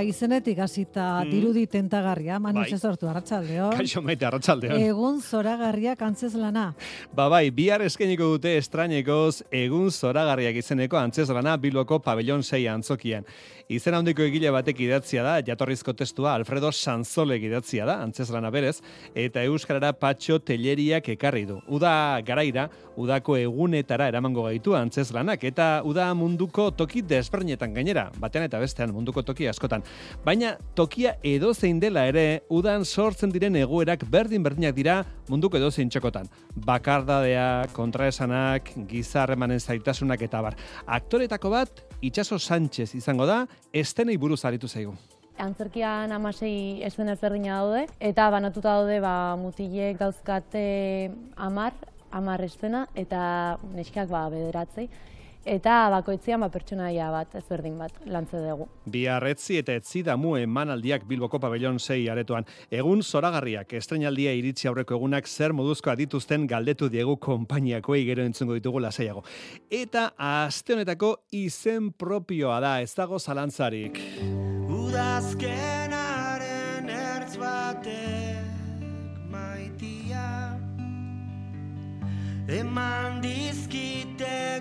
Ba, izenetik hasita Mm. dirudi tentagarria, manu Bai. sortu arratsaldeo. Kaixo maite, arratsaldeon. Egun zoragarriak antzez lana. Ba bai, bihar eskainiko dute estrainekoz egun zoragarriak izeneko antzezlana Bilboko pabellon 6 antzokian. Izen handiko egile batek idatzia da, jatorrizko testua Alfredo Sanzole idatzia da, antzezlana berez, eta euskarara patxo teleriak ekarri du. Uda garaira, udako egunetara eramango gaitu antzezlanak, eta uda munduko toki desberdinetan gainera, batean eta bestean munduko toki askotan. Baina tokia edozein dela ere, udan sortzen diren egoerak berdin-berdinak dira munduko edozein txokotan. Bakardadea, kontraesanak, gizarremanen zaitasunak eta bar. Aktoretako bat, Itxaso Sánchez izango da, estenei buruz aritu zaigu. Antzerkian amasei esen ezberdina daude, eta banatuta daude ba, mutilek dauzkate amar, amar estena, eta neskak ba, bederatzei. Eta bakoitzean ba, pertsonaia bat, ezberdin bat, lantze dugu. Biarretzi eta etzi damu emanaldiak Bilboko pabellon 6 aretoan. Egun zoragarriak estrenaldia iritsi aurreko egunak zer moduzkoa dituzten galdetu diegu konpainiakoei gero entzungo ditugu lasaiago. Eta aste honetako izen propioa da, ez dago zalantzarik. Udazkenaren ertz batek maitia Eman dizkite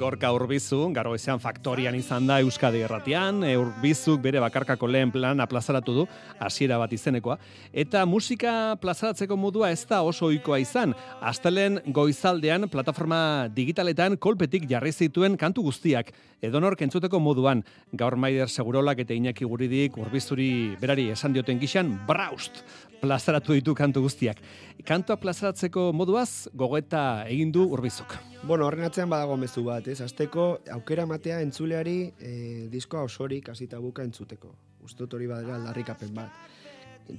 Gorka Urbizu, garo ezean faktorian izan da Euskadi erratian, e, Urbizuk bere bakarkako lehen plan aplazaratu du, hasiera bat izenekoa, eta musika plazaratzeko modua ez da oso ohikoa izan. Astelen goizaldean plataforma digitaletan kolpetik jarri zituen kantu guztiak, edonork entzuteko moduan, gaur Maider Segurolak eta Iñaki Guridik Urbizuri berari esan dioten gixan, braust, plazaratu ditu kantu guztiak. Kantua plazaratzeko moduaz, gogoeta egin du Urbizuk. Bueno, horren atzean badago mezu bat, ez? Azteko aukera matea entzuleari e, diskoa osorik hasita buka entzuteko. Dut hori badela aldarrikapen bat.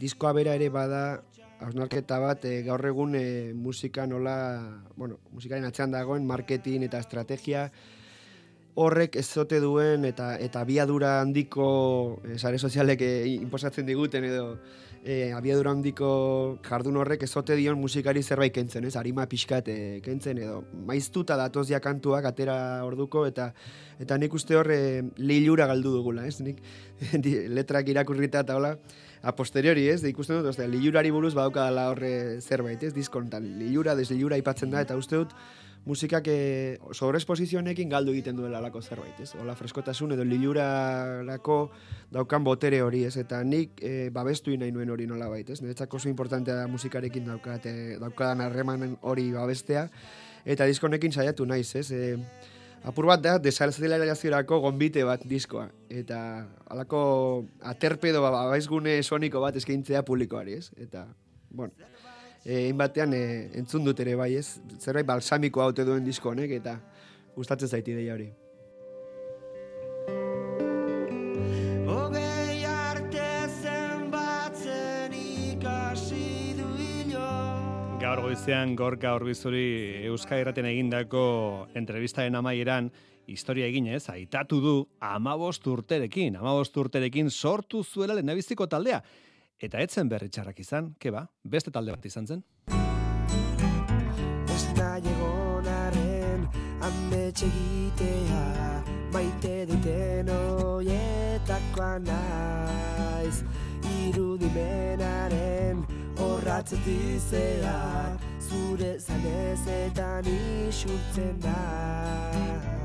Diskoa bera ere bada hausnarketa bat e, gaur egun e, musika nola, bueno, musikaren atzean dagoen marketing eta estrategia horrek ez zote duen eta eta abiadura handiko e, sare sozialek e, inposatzen diguten edo e, abiadura handiko jardun horrek ezote dion musikari zerbait kentzen, ez? Arima pixkat e, kentzen edo maiztuta datoz ja kantuak atera orduko eta eta nik uste hor e, lilura galdu dugula, ez? Nik letrak irakurrita eta hola a posteriori, ez? De ikusten dut, ostia, lilurari buruz badaukadala horre zerbait, ez? Diskontan lilura, deslilura aipatzen da eta uste dut musikak e, sobreesposizionekin galdu egiten duela alako zerbait, ez? Ola freskotasun edo lilurarako daukan botere hori, ez? Eta nik e, babestu nahi nuen hori nola bait, ez? Niretzako oso importantea da musikarekin daukat, e, daukadan harremanen hori babestea, eta diskonekin saiatu naiz, ez? E, apur bat da, desalzelaziorako gonbite bat diskoa. Eta alako aterpedo babaizgune soniko bat eskaintzea publikoari, ez? Eta, bueno, e, batean e, entzun dut ere bai, ez? Zerbait balsamiko haute duen disko honek, eta gustatzen zaiti ideia hori. Hogei arte zenbatzen ikasi du hilo Gaur goizean Gorka Urbizuri Euskal Irraten egindako entrevistaren amaieran historia eginez, aitatu du amabost urterekin, amabost urterekin sortu zuela lehenabiziko taldea. Eta etzen berri txarrak izan, keba, beste talde bat izan zen. Ez nahi egonaren ametxe egitea Maite duten oietakoa naiz Irudimenaren horratzetizea Zure zanezetan isurtzen da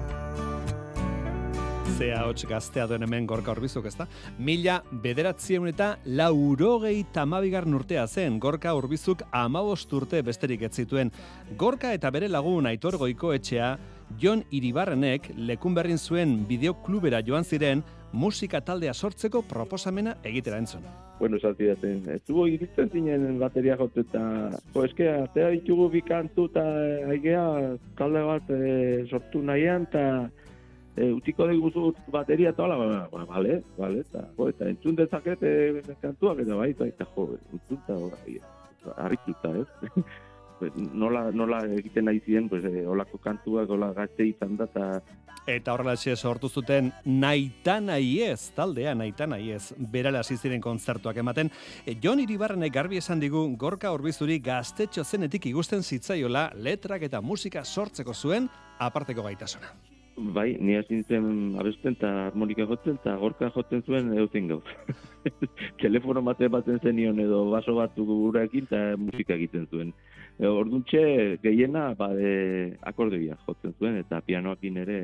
Zea hots gaztea duen hemen gorka urbizuk, ezta? Mila bederatzieun eta laurogei tamabigarren urtea zen, gorka urbizuk amabost urte besterik ez zituen. Gorka eta bere lagun aitor goiko etxea, Jon Iribarrenek lekun berrin zuen bideoklubera joan ziren musika taldea sortzeko proposamena egitera entzun. bueno, esan zidaten, ez dugu iritzen zinen bateria jotu eta, jo, eske, atea ditugu bi kantu eta aigea talde bat e, sortu nahian eta e, utiko dugu bateria eta hola, ba, ba, bale, bale, eta, jo, eta entzun dezaket e, kantuak eta bai, eta, jo, entzun eta bai, harrituta, ez? pues, nola, nola egiten nahi ziren, pues, eh, olako kantuak, ola gazte izan da, eta Eta horrelaxe sortu zuten naita nahi ez, taldea naita nahi ez, berala ziren kontzertuak ematen. E, Jon Iribarrenek garbi esan digu gorka horbizuri gaztetxo zenetik igusten zitzaiola letrak eta musika sortzeko zuen aparteko gaitasuna. Bai, ni hasi nintzen abesten eta harmonika jotzen, eta gorka jotzen zuen eutzen gauz. Telefono mate baten zenion edo baso batzuk gurekin eta musika egiten zuen. E, orduntxe gehiena ba, e, akordeoia jotzen zuen eta pianoakin ere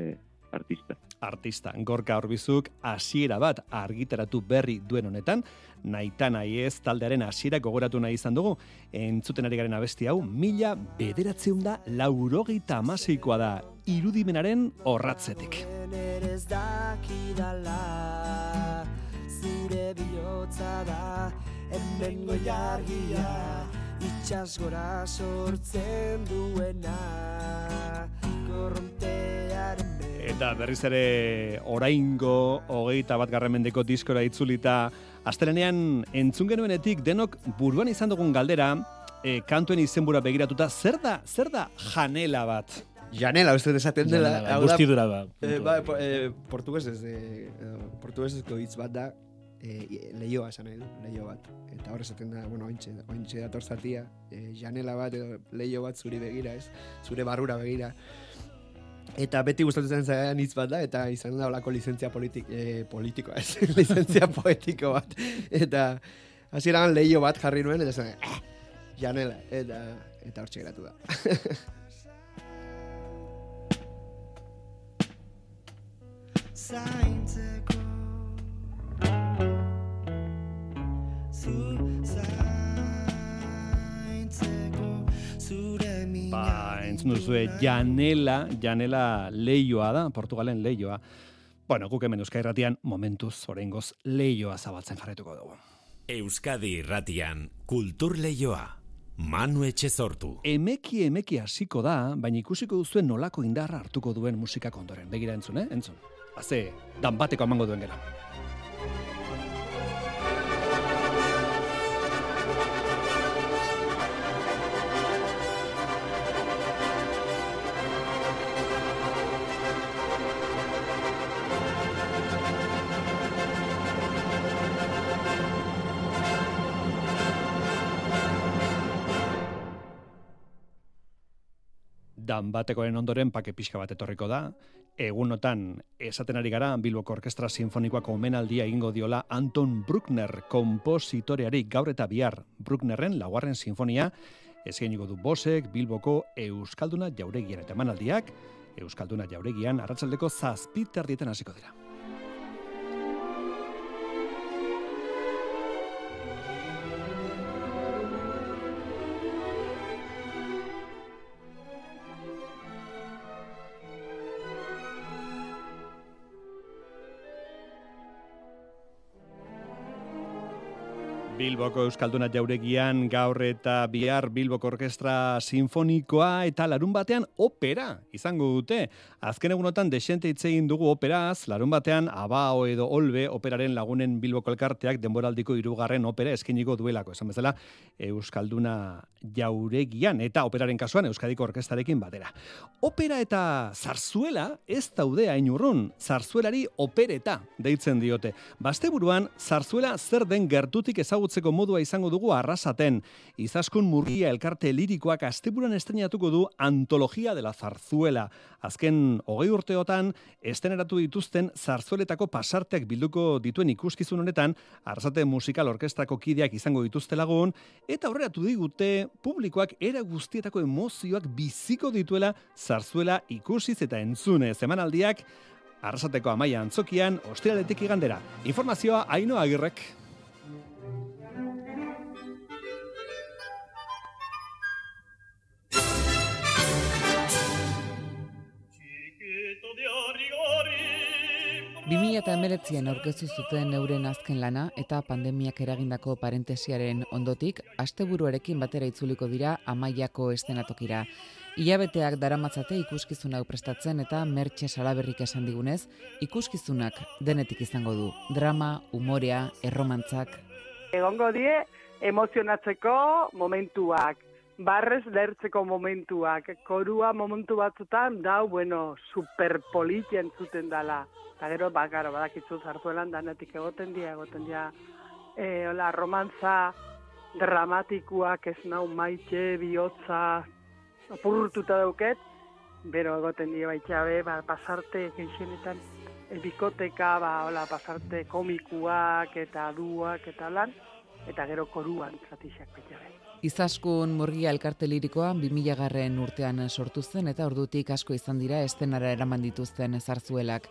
artista. Artista, gorka horbizuk hasiera bat argitaratu berri duen honetan, naita nahi ez taldearen hasiera gogoratu nahi izan dugu, entzuten ari garen abesti hau, mila bederatzeun da laurogeita amaseikoa da, irudimenaren horratzetik. ere ez dakidala Zure bihotza da hemen goiargia Itxas gora sortzen duena Korrontearen Eta berriz ere oraingo hogeita bat garramendeko diskora itzulita, astelenean entzun genuenetik denok buruan izan dugun galdera, e, kantuen izenbura begiratuta, zer da, zer da janela bat? Janela, uste dut esaten dela. Da, guztidura ba. Eh, ba, eh, portuguesez, eh, portuguesezko hitz bat da, eh, lehioa esan nahi du, lehio bat. Eta hor esaten da, bueno, ointxe, ointxe dator zatia, eh, janela bat edo lehio bat zuri begira, ez? Zure barrura begira. Eta beti gustatzen zaidan hitz bat da, eta izan da olako lizentzia politik, eh, politikoa, ez? lizentzia poetiko bat. Eta hasieran lehio bat jarri nuen, eta esan, eh, janela, eta, eta hortxe geratu da. zaintzeko entzun duzue, janela, janela leioa da, Portugalen leioa. Bueno, guk hemen Euskal Irratian momentuz, oraingoz leioa zabaltzen jarretuko dugu. Euskadi irratian kultur leioa. Manu Etxezortu. Emeki emeki hasiko da, baina ikusiko duzuen nolako indarra hartuko duen musikak ondoren. Begira entzun, eh? Entzun. Haze, dan bateko emango duen gera. Dan batekoen ondoren pake pixka bat etorriko da. Egunotan esaten ari gara Bilboko Orkestra Sinfonikoako omenaldia egingo diola Anton Bruckner kompositoreari gaur eta bihar Brucknerren laugarren sinfonia eskainiko du Bosek Bilboko Euskalduna jauregian eta emanaldiak Euskalduna jauregian arratsaldeko zazpiterdietan hasiko dira. Bilboko Euskalduna jauregian gaur eta bihar Bilboko Orkestra Sinfonikoa eta larun batean opera izango dute. Azken egunotan desente hitz egin dugu operaz, larun batean abao edo olbe operaren lagunen Bilboko elkarteak denboraldiko hirugarren opera eskiniko duelako. Esan bezala Euskalduna jauregian eta operaren kasuan Euskadiko Orkestarekin batera. Opera eta zarzuela ez daude hain urrun, zarzuelari opereta deitzen diote. Basteburuan, zarzuela zer den gertutik ezagutzeko modua izango dugu arrasaten. Izaskun murgia elkarte lirikoak asteburuan estrenatuko du antologia de la zarzuela. Azken hogei urteotan, esteneratu dituzten zarzueletako pasarteak bilduko dituen ikuskizun honetan, arrasate musikal orkestrako kideak izango dituzte lagun, eta horreatu digute publikoak era guztietako emozioak biziko dituela zarzuela ikusiz eta entzunez emanaldiak Arrasateko amaia antzokian, ostiraletik igandera. Informazioa Aino Agirrek. Bi mila eta emeretzian aurkeztu zuten euren azken lana eta pandemiak eragindako parentesiaren ondotik, asteburuarekin batera itzuliko dira amaiako estenatokira. Ilabeteak daramatzate ikuskizun hau prestatzen eta mertxe salaberrik esan digunez, ikuskizunak denetik izango du. Drama, umorea, erromantzak, Egongo die emozionatzeko momentuak. Barrez lertzeko momentuak. Korua momentu batzutan, dau, bueno, superpolit entzuten dala. Eta gero, ba, garo, badakitzu zarzuelan danetik egoten dia, egoten dia, e, hola, romantza dramatikuak ez nau maite, bihotza, apurtuta dauket, bero egoten dia baitxabe, ba, pasarte geixenetan, e, bikoteka, ba, hola, pasarte komikuak eta duak eta lan, eta gero koruan zatixak baitxabe. Izaskun Murgia elkarte lirikoa 2000 garren urtean sortu zen eta ordutik asko izan dira estenara eraman dituzten zarzuelak.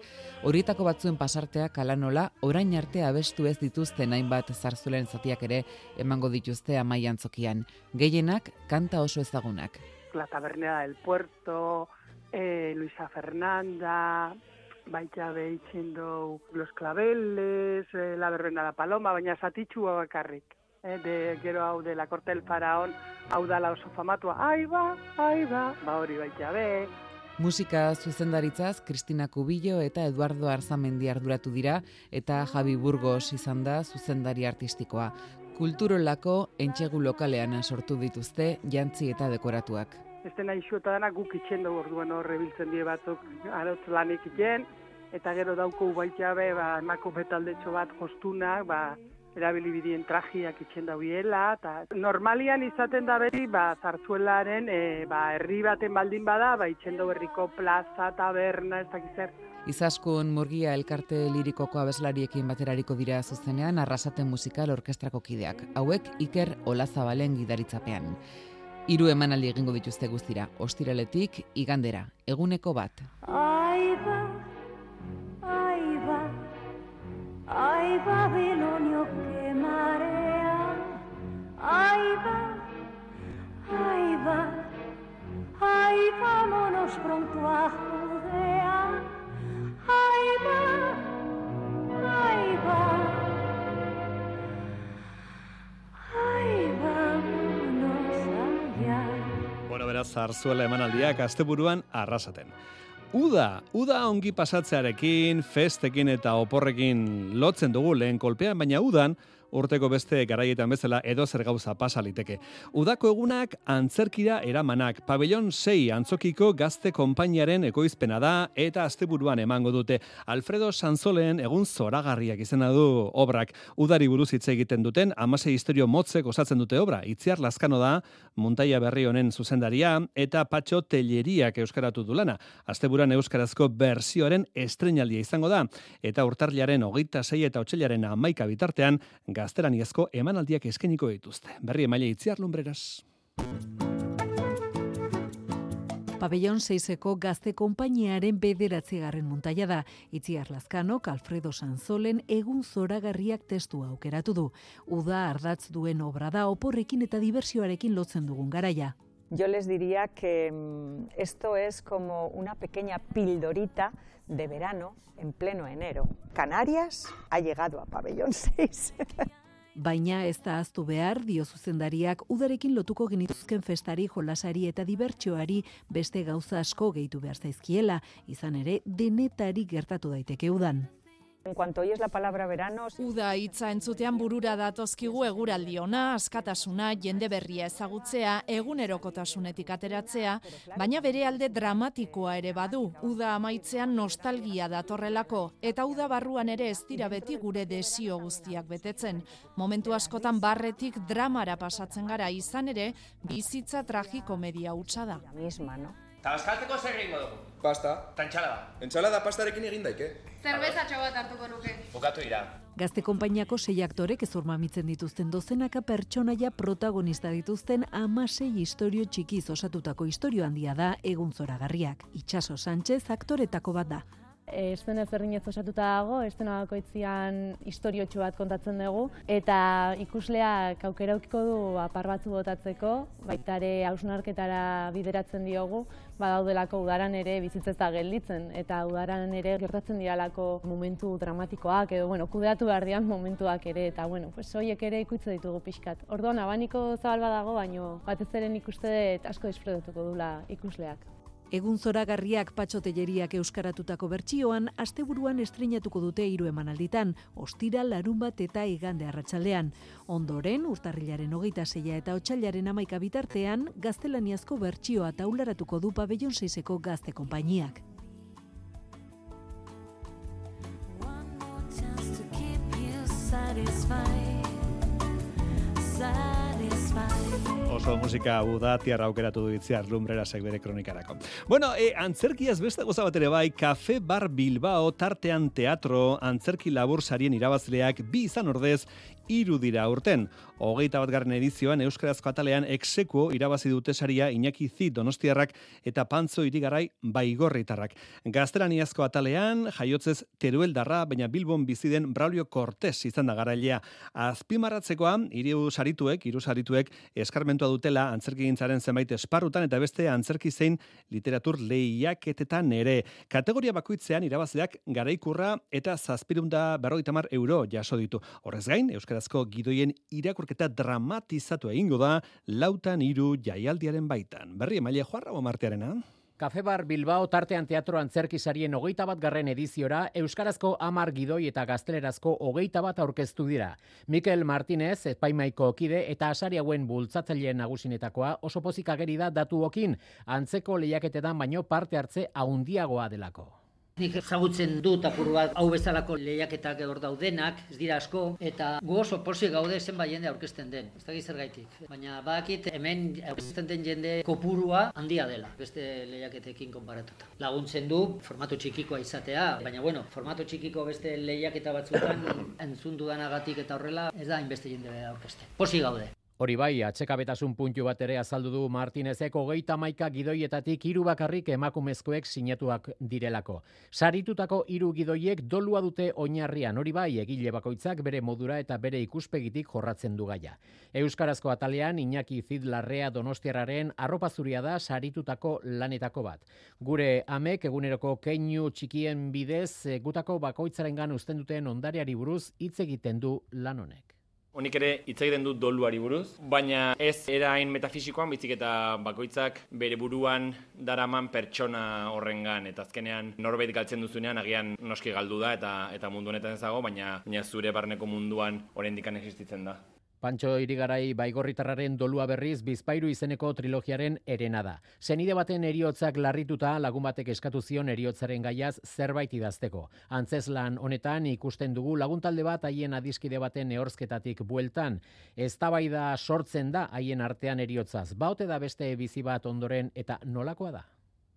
Horietako batzuen pasarteak alanola, orain arte abestu ez dituzten hainbat zarzuelen zatiak ere emango dituzte amaian zokian. Gehienak kanta oso ezagunak. La Tabernera del Puerto, eh, Luisa Fernanda, baita behitzen du Los Claveles, eh, La Verbena da Paloma, baina zatitxua bakarrik. Eh, de, gero hau de La Corte del Faraón, hau dala oso famatua, ai ba, ai ba, ba hori baita be. Musika zuzendaritzaz Kristina Kubillo eta Eduardo Arzamendi arduratu dira eta Javi Burgos izan da zuzendari artistikoa. Kulturolako entxegu lokalean sortu dituzte jantzi eta dekoratuak. Ez dena eta dena guk itxen dugu orduan horre biltzen die batzuk arotz lanik itxen, eta gero dauko baita be, ba, emako betaldetxo bat jostunak, ba, erabili bidien trajiak itxen dauiela, eta normalian izaten da beti, ba, zartzuelaren, e, ba, herri baten baldin bada, ba, itxen dau herriko plaza, taberna, ez dakiz zer, Izaskun Murgia elkarte lirikoko abeslariekin baterariko dira zuzenean arrasaten musikal orkestrako kideak. Hauek Iker Olazabalen gidaritzapean. Hiru emanaldi egingo dituzte guztira, ostiraletik igandera, eguneko bat. Ahí va, ahí ahí vámonos pronto a Judea. Ahí va, ahí va, ahí vámonos allá. Bueno, beraz, zarzuela emanaldiak asteburuan arrasaten. Uda, uda ongi pasatzearekin, festekin eta oporrekin lotzen dugu lehen kolpean, baina udan urteko beste garaietan bezala edo zer gauza pasa liteke. Udako egunak antzerkira eramanak, pabellon 6 antzokiko gazte konpainiaren ekoizpena da eta asteburuan emango dute. Alfredo Sanzolen egun zoragarriak izena du obrak. Udari buruz hitz egiten duten, amasei historio motzek osatzen dute obra. Itziar Lazkano da, muntaia berri honen zuzendaria eta patxo telleriak euskaratu du lana. Asteburuan euskarazko bersioaren estrenaldia izango da. Eta hogeita sei eta otxailaren amaika bitartean, gaztelaniazko emanaldiak eskeniko dituzte. Berri emaile itziar lumbreras. Pabellon 6eko gazte konpainiaren bederatzigarren muntaia da. Itziar Lazkanok, Alfredo Sanzolen egun zoragarriak testua aukeratu du. Uda ardatz duen obra da oporrekin eta diversioarekin lotzen dugun garaia. Yo les diría que mm, esto es como una pequeña pildorita de verano en pleno enero. Canarias ha llegado a Pabellón 6. Baina ez da aztu behar, dio zuzendariak udarekin lotuko genituzken festari, jolasari eta dibertsioari beste gauza asko gehitu behar zaizkiela, izan ere denetari gertatu daiteke udan. En cuanto oyes la palabra verano, Uda hitza entzutean burura datozkigu eguraldi ona, askatasuna, jende berria ezagutzea, egunerokotasunetik ateratzea, baina bere alde dramatikoa ere badu. Uda amaitzean nostalgia datorrelako, eta uda barruan ere ez dira beti gure desio guztiak betetzen. Momentu askotan barretik dramara pasatzen gara izan ere, bizitza tragikomedia hutsa da. misma, ¿no? Tabaskaltzeko zer egingo dugu? Pasta. Ta entsalada. Entsalada pastarekin egin daike. Zerbezatxo bat hartuko nuke. Bukatu dira. Gazte konpainiako sei aktorek ez urmamitzen dituzten dozenaka pertsonaia protagonista dituzten amasei historio txikiz osatutako historio handia da egun zoragarriak. Itxaso Sánchez aktoretako bat da. Esten ezberdinez osatuta dago, estena bakoitzian historiotxo bat kontatzen dugu, eta ikusleak aukera aukiko du apar batzu botatzeko, baita ere hausnarketara bideratzen diogu, badaudelako udaran ere bizitzez da gelditzen, eta udaran ere gertatzen diralako momentu dramatikoak, edo bueno, kudeatu behar dian momentuak ere, eta bueno, pues horiek ere ikutze ditugu pixkat. Orduan, abaniko zabal badago, baino batez ere nik asko disfrutatuko dula ikusleak. Egun zoragarriak patxotelleriak euskaratutako bertsioan, asteburuan estrenatuko dute hiru emanalditan, ostira, larun bat eta igande arratsaldean. Ondoren, urtarrilaren hogeita zeia eta otxailaren amaika bitartean, gaztelaniazko bertsioa taularatuko du pabellon seiseko gazte konpainiak. Satisfied, satisfied. Oso musika uda tiarra aukeratu du itziar lumbrerasek bere kronikarako. Bueno, e, antzerkiaz beste goza bat ere bai, Cafe Bar Bilbao tartean teatro antzerki labur sarien irabazleak bi izan ordez hiru dira urten. Hogeita bat garren edizioan Euskarazko atalean exekuo irabazi dute saria Iñaki Zi Donostiarrak eta Pantzo Irigarai Baigorritarrak. Gaztelaniazko atalean jaiotzez Terueldarra, baina Bilbon bizi den Braulio Cortés izan da garailea. Azpimarratzekoa, hiru sarituek, hiru sarituek eskarmentua dutela antzerkigintzaren zenbait esparrutan eta beste antzerki zein literatur lehiaketetan ere. Kategoria bakoitzean irabazleak garaikurra eta zazpirunda berrogeita mar euro jaso ditu. Horrez gain, Euskarazko gidoien irakurketa dramatizatu egingo da lautan hiru jaialdiaren baitan. Berri emaile joarra martearena. Kafebar Bilbao tartean teatro antzerki sarien hogeita bat garren ediziora, Euskarazko amar gidoi eta gaztelerazko hogeita bat aurkeztu dira. Mikel Martinez, epaimaiko kide eta asari hauen bultzatzaileen nagusinetakoa oso pozik ageri da datuokin, antzeko lehiaketetan baino parte hartze haundiagoa delako. Nik ezagutzen dut apur bat hau bezalako lehiaketak hor daudenak, ez dira asko, eta gu oso posi gaude zenbait jende aurkezten den, ez dakit zergaitik. Baina badakit hemen aurkezten den jende kopurua handia dela, beste lehiaketekin konparatuta. Laguntzen du formatu txikikoa izatea, baina bueno, formatu txikiko beste lehiaketa batzuetan entzun dudanagatik eta horrela ez da hainbeste jende aurkezten. Posi gaude. Hori bai, atxekabetasun puntu bat ere azaldu du Martinezek hogeita maika gidoietatik hiru bakarrik emakumezkoek sinatuak direlako. Saritutako hiru gidoiek dolua dute oinarrian, hori bai, egile bakoitzak bere modura eta bere ikuspegitik jorratzen du gaia. Euskarazko atalean, Iñaki Zid Larrea Donostiarraren arropa zuria da saritutako lanetako bat. Gure amek eguneroko keinu txikien bidez, gutako bakoitzarengan uzten duten ondareari buruz hitz egiten du lan honek. Honik ere hitz egiten dut doluari buruz, baina ez era hain metafisikoan, bizik eta bakoitzak bere buruan daraman pertsona horrengan eta azkenean norbait galtzen duzunean agian noski galdu da eta eta mundu honetan ez dago, baina, baina zure barneko munduan oraindikan existitzen da. Pantxo Irigarai Baigorritarraren dolua berriz bizpairu izeneko trilogiaren erena da. Zenide baten eriotzak larrituta lagun batek eskatu zion eriotzaren gaiaz zerbait idazteko. Antzeslan honetan ikusten dugu laguntalde bat haien adiskide baten nehorzketatik bueltan. Eztabaida sortzen da haien artean eriotzaz. Baute da beste bizi bat ondoren eta nolakoa da?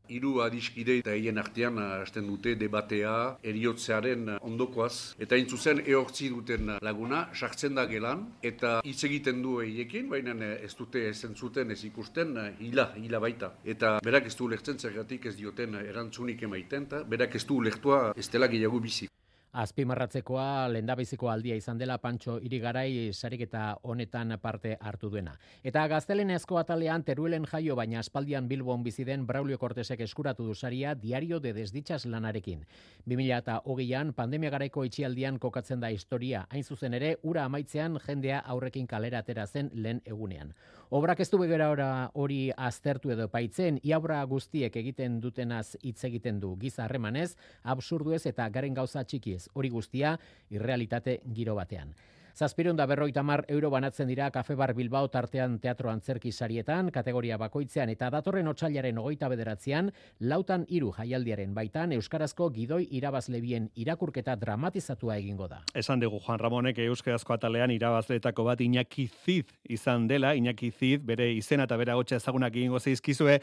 Hiru adiskide eta hien artean hasten dute debatea eriotzearen ondokoaz. Eta hain zuzen ehortzi duten laguna, sartzen da gelan, eta hitz egiten du eiekin, baina ez dute ez entzuten ez ikusten hila, hila baita. Eta berak ez du lehtzen zergatik ez dioten erantzunik emaiten, eta berak ez du lehtua ez dela gehiago bizi. Azpimarratzekoa lendabiziko aldia izan dela Pantxo Irigarai sariketa honetan parte hartu duena. Eta gaztelenezko atalean teruelen jaio baina aspaldian Bilbon bizi den Braulio Cortesek eskuratu du saria diario de desdichas lanarekin. 2008an pandemia garaiko itxialdian kokatzen da historia, hain zuzen ere ura amaitzean jendea aurrekin kalera atera zen lehen egunean. Obrak ez du begera ora hori aztertu edo paitzen, iabra guztiek egiten dutenaz hitz egiten du giza harremanez, absurduez eta garen gauza txikiez, hori guztia irrealitate giro batean. Zazpireun da berroita mar euro banatzen dira Kafe Bar Bilbao tartean teatro antzerki sarietan, kategoria bakoitzean eta datorren otxailaren hogeita bederatzean, lautan hiru jaialdiaren baitan Euskarazko gidoi irabazlebien irakurketa dramatizatua egingo da. Esan dugu Juan Ramonek Euskarazko atalean irabazleetako bat Iñaki Zid izan dela, Iñaki Zid bere izena eta bere agotxa ezagunak egingo zeizkizue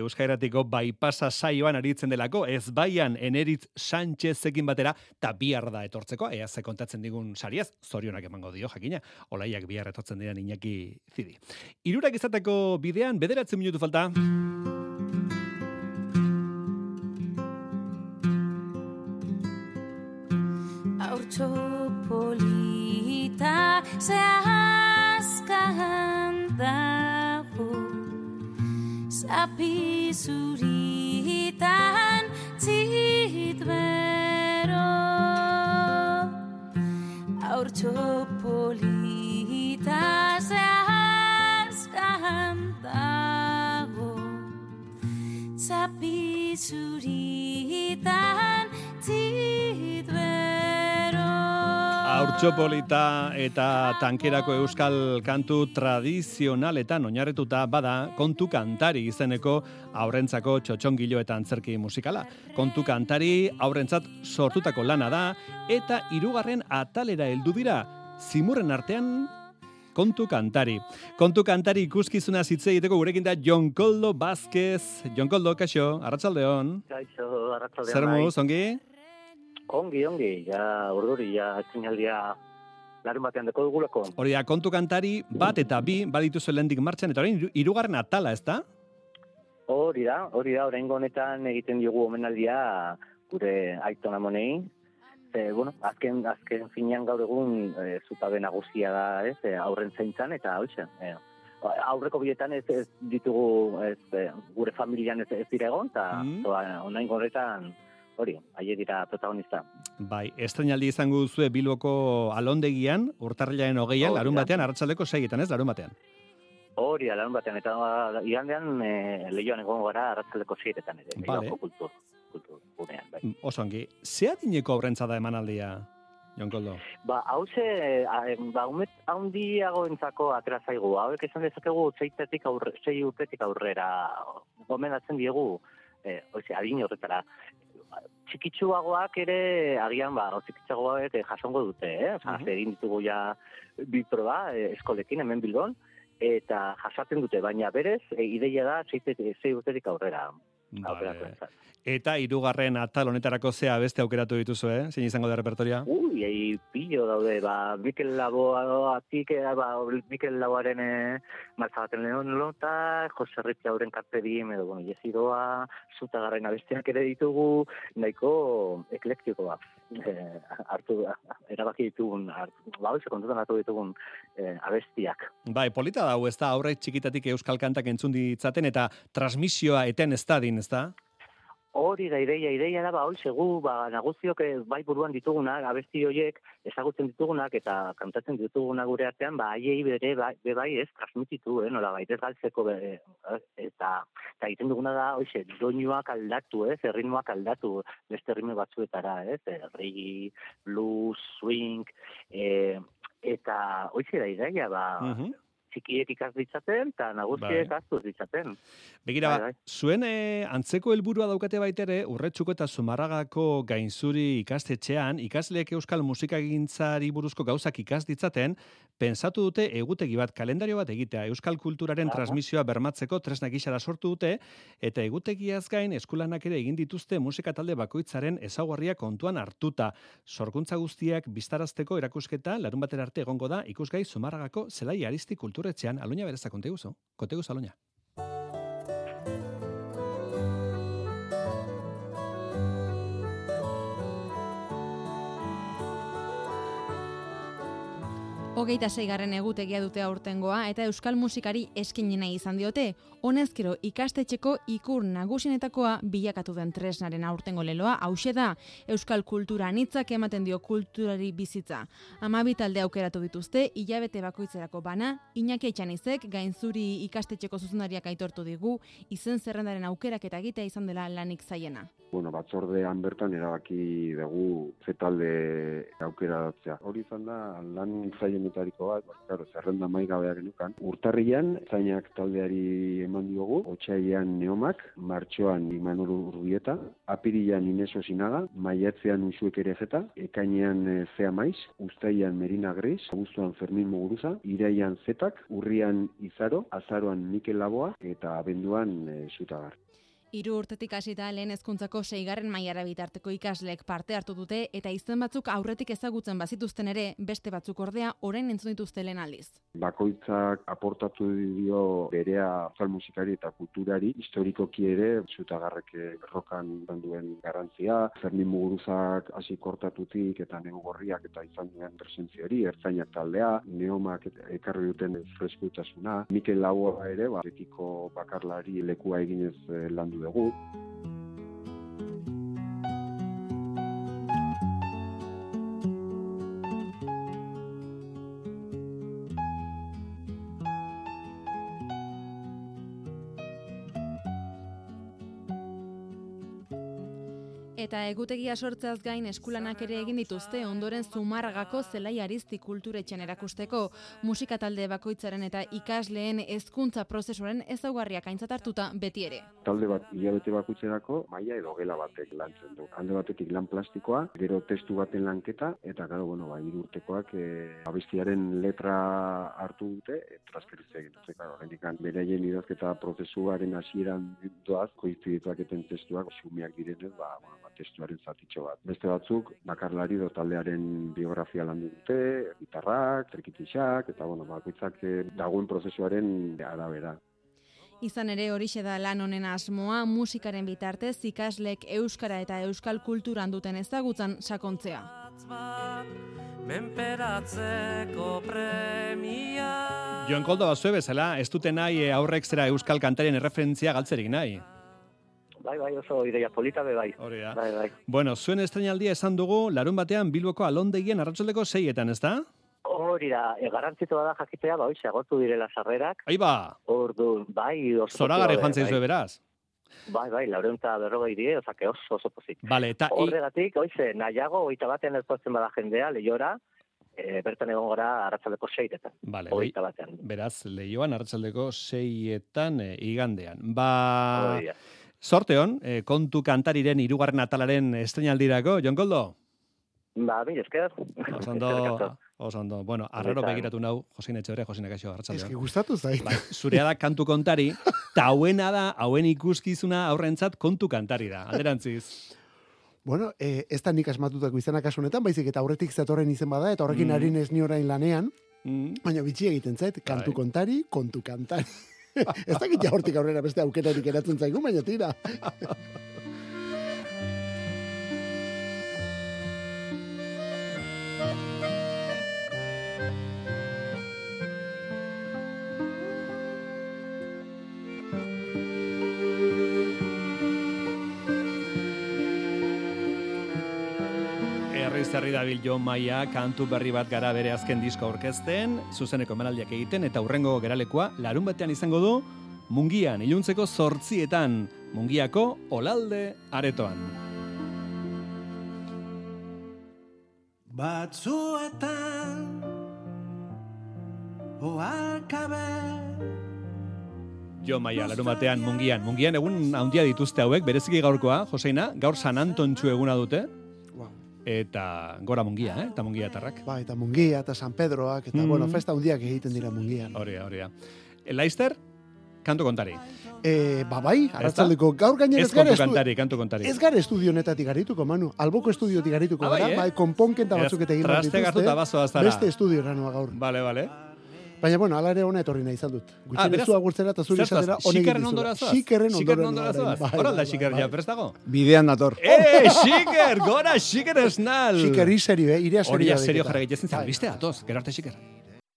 Euskairatiko baipasa saioan aritzen delako, ez baian eneritz Sánchezekin batera, eta bihar da etortzeko, ea ze kontatzen digun sariaz, zorionak emango dio, jakina, olaiak bihar etortzen diren Iñaki Zidi. Irurak izateko bidean, bederatzen minutu falta. Haurtxo polita zehazkan dago Zapi zuritan zitbero Haurtxo polita zehazkan dago zapi zuritan zituero. Haurtxopolita eta tankerako euskal kantu tradizionaletan oinarretuta bada kontu kantari izeneko aurrentzako txotxongilo eta antzerki musikala. Kontu kantari aurrentzat sortutako lana da eta hirugarren atalera heldu dira. Zimurren artean kontu kantari. Kontu kantari ikuskizuna hitz egiteko gurekin da Jon Koldo Vázquez. Jon Koldo, kaixo, arratsaldeon. Kaixo, arratsaldean. Zer bai. ongi? Ongi, ongi, ja urduri, ja etzinaldia larun batean deko dugulako. Hori da, kontu kantari bat eta bi badituzu lehendik martxan, eta orain hirugarren atala, ez da? Hori da, hori da, oraingo honetan egiten diogu omenaldia gure aiton amonei. Ze, bueno, azken, azken finean gaur egun e, zutabe nagusia da, ez, e, aurren zaintzan, eta hoxe, e, aurreko biletan ez, ez ditugu ez, gure familian ez, ez dira egon, eta Mm. oraingo honetan, hori, aie dira protagonista. Bai, estrenaldi izango duzue Bilboko alondegian, urtarrilaren hogeian, da. larun batean, arratsaldeko seietan, ez, larun batean. Hori, larun batean, eta ba, igandean e, lehioan egongo gara arratzaleko sieretan ere, Vale. Leioako kultur, kultur gunean, bai. Mm, Oso ongi, ze adineko aurrentza da emanaldia, Jon Koldo? Ba, hauze, ba, umet handiago entzako atera zaigu. Hauek esan dezakegu zeitetik aurre, sei urtetik aurrera gomendatzen diegu, eh, oize, adin horretara. Txikitsuagoak ere, agian, ba, txikitsuagoak eh, jasongo dute, eh? Osa, Mhm. egin ditugu ja bi proba eh, eskolekin, hemen bilbon, eta jasaten dute, baina berez, e, ideia da zeitetik, sei urtetik aurrera. Vale. Eta hirugarren atal honetarako zea beste aukeratu dituzu, eh? Zein izango da repertoria? Ui, ei, pillo daude, ba, Mikel Laboatik, eh, ba, Mikel Laboaren e, martzabaten lehon lota, Jose Ripia hauren karpedim, edo, bueno, jesidoa, zutagarren abestiak ere ditugu, nahiko eklektikoa. Eh, hartu, erabaki ditugun, hartu, ba, hoxe kontutan hartu ditugun eh, abestiak. Bai, polita da, hau, ez da, aurre txikitatik euskal kantak entzun ditzaten, eta transmisioa eten ez dadin, ez da? Hori da ideia, ideia da, ba, hori segu, ba, naguziok eh, bai buruan ditugunak, abesti horiek ezagutzen ditugunak eta kantatzen ditugunak gure artean, ba, haiei bere, bai, bai ez, transmititu, eh, nola, baita galtzeko, be, eh, eta, eta egiten duguna da, hoxe, doinuak aldatu, ez, erritmoak aldatu, beste erritmo batzuetara, ez, eh, reggae, blues, swing, eh, eta, hoxe da ideia, ba, Mhm. Txikiek ikas ditzaten, eta nagusiek Bai. ditzaten. Begira, Bai, ba, bai. zuen eh, antzeko helburua daukate baitere, urretxuko eta zumarragako gainzuri ikastetxean, ikasleek euskal musikagintzari buruzko gauzak ikas ditzaten, pensatu dute egutegi bat, kalendario bat egitea, euskal kulturaren Aha. transmisioa bermatzeko tresna gisara sortu dute, eta egutegiaz gain eskulanak ere egin dituzte musika talde bakoitzaren ezaugarria kontuan hartuta. Sorkuntza guztiak biztarazteko erakusketa larun batera arte egongo da ikusgai zumarragako zelai aristi gezurretxean aloina berezta konteguzo, konteguz aloina. Hogeita zeigarren egutegia dute aurtengoa eta euskal musikari eskini nahi izan diote. Honezkero ikastetxeko ikur nagusienetakoa bilakatu den tresnaren aurtengo leloa hause da. Euskal kultura anitzak ematen dio kulturari bizitza. Amabi talde aukeratu dituzte, hilabete bakoitzerako bana, Iñaki Etxanizek gainzuri ikastetxeko zuzendariak aitortu digu, izen zerrendaren aukerak eta egitea izan dela lanik zaiena. Bueno, batzordean bertan erabaki dugu ze talde aukeratzea. Hori izan da lan zailenetariko bat, ba, claro, zerrenda mai gabea genukan. Urtarrian zainak taldeari eman diogu, otsailean neomak, martxoan Imanol Urbieta, apirilan Ineso Sinaga, maiatzean Unzuek ere jeta, ekainean e, Zea Maiz, ustaian Merina Gris, abuztuan Fermin Muguruza, iraian Zetak, urrian Izaro, azaroan Mikel Laboa eta abenduan e, Zutagar. Hiru urtetik hasita lehen hezkuntzako seigarren mailara bitarteko ikasleek parte hartu dute eta izen batzuk aurretik ezagutzen bazituzten ere beste batzuk ordea orain entzun dituzte lehen aldiz. Bakoitzak aportatu dio berea euskal musikari eta kulturari historikoki ere zutagarrek eh, rokan izan duen garrantzia, Fermin Muguruzak hasi kortatutik eta neogorriak eta izan duen presentzia hori, ertzainak taldea, neomak ekarri duten freskutasuna, Mikel Laua ere, ba, betiko bakarlari lekua eginez eh, landu dugu. Eta egutegia sortzeaz gain eskulanak ere egin dituzte ondoren Zumarragako zelai arizti kulturetxean erakusteko musika talde bakoitzaren eta ikasleen hezkuntza prozesuaren ezaugarriak aintzat hartuta beti ere. Talde bat hilabete bakutzerako maila edo gela batek lantzen du. Alde batetik lan plastikoa, gero testu baten lanketa, eta gero, bueno, ba, urtekoak e, abestiaren letra hartu dute, e, transferitza egin dute. Claro, gendikan, beraien idazketa prozesuaren hasieran doaz, koiztu dituzaketen testuak, xumiak direnez, ba, bueno, ba, testuaren zatitxo bat. Beste batzuk, bakarlari do taldearen biografia landu dute, gitarrak, trikitixak, eta bueno, bakoitzak eh, dagoen prozesuaren arabera. Izan ere horixe da lan honen asmoa musikaren bitartez ikaslek euskara eta euskal kulturan duten ezagutzan sakontzea. menperatzeko premia Joan Koldo bazue bezala, ez dute nahi eh, aurrek zera euskal kantarien erreferentzia galtzerik nahi. Bai, bai, oso ideia polita be bai. Hori da. Bai, bai. Bueno, zuen estrenaldia esan dugu, larun batean Bilboko alondegien arratsaldeko seietan, ez da? Hori da, e, garrantzitsua da jakitea, ba, hoxe, agotu direla sarrerak. Aiba, Ordu, bai, oso zoragarri pozik joan daude, zaizue bai. beraz. Bai, bai, laureun eta berrogei die, ozake oso, oso pozik. Vale, eta Horregatik, hoize, nahiago, oita batean elportzen bada jendea, lehiora, e, bertan egon gora arratzaldeko seitetan. Vale, lehi- batean. beraz, lehioan arratsaldeko seietan e, igandean. Ba, Hori da. sorte hon, e, kontu kantariren irugarren atalaren estrenaldirako, Jon Koldo? Ba, mire, esker. Osondo, osondo. Bueno, arraro Benetan. begiratu nau, Josin Etxeberria, Josin Akaixo, arratsaldeon. Eski gustatu zait. Bai, zurea da kantu kontari, ta hauena da, hauen ikuskizuna aurrentzat kontu kantari da, alderantziz. Bueno, eh, ez da nik asmatutako izena kasu honetan, baizik eta aurretik zetorren izen bada, eta horrekin Mm. ari nez ni orain lanean, Mm. baina bitxi egiten zait, kantu Bai. kontari, kontu kantari. ez dakit ja hortik aurrera beste aukerarik eratzen zaigu, baina tira. dabil Jon Maia, kantu berri bat gara bere azken disko aurkezten, zuzeneko emanaldiak egiten, eta hurrengo geralekoa larun batean izango du, mungian, iluntzeko zortzietan, mungiako olalde aretoan. Batzuetan Oalkabe Jon Maia, larun batean, mungian. Mungian egun handia dituzte hauek, bereziki gaurkoa, Joseina, gaur San Antontxu eguna dute, eta gora mungia, eh? eta mungia tarrak. Ba, eta mungia, eta San Pedroak, eta, Mm. bueno, festa hundiak egiten dira mungian. Hori, hori. Laister, kantu kontari. E, ba, bai, arratzaldeko gaur gainera Ez ez gara kantari, kantu kontari. Ez gara estudio honetatik garituko, Manu. Alboko estudiotik garituko Ah, bai, gara, eh? bai, konponkenta batzuk eta egin traste hartuta bazoaz zara. Beste estudio noa gaur. Bale, bale. Baina, bueno, ala ere hona etorri nahi izan dut. Ah, ez du agurtzera eta zuri zertaz, esatera honek Xikerren ondora zoaz? Xikerren ondora zoaz? Bai, bai, Xiker bai, ja, bai. prestago? Bidean dator. Eh, Xiker, gora Xiker esnal! Xiker, i serio, eh? Irea serio. Hori serio jarra egiten zen, albiste datoz, gero arte Xiker.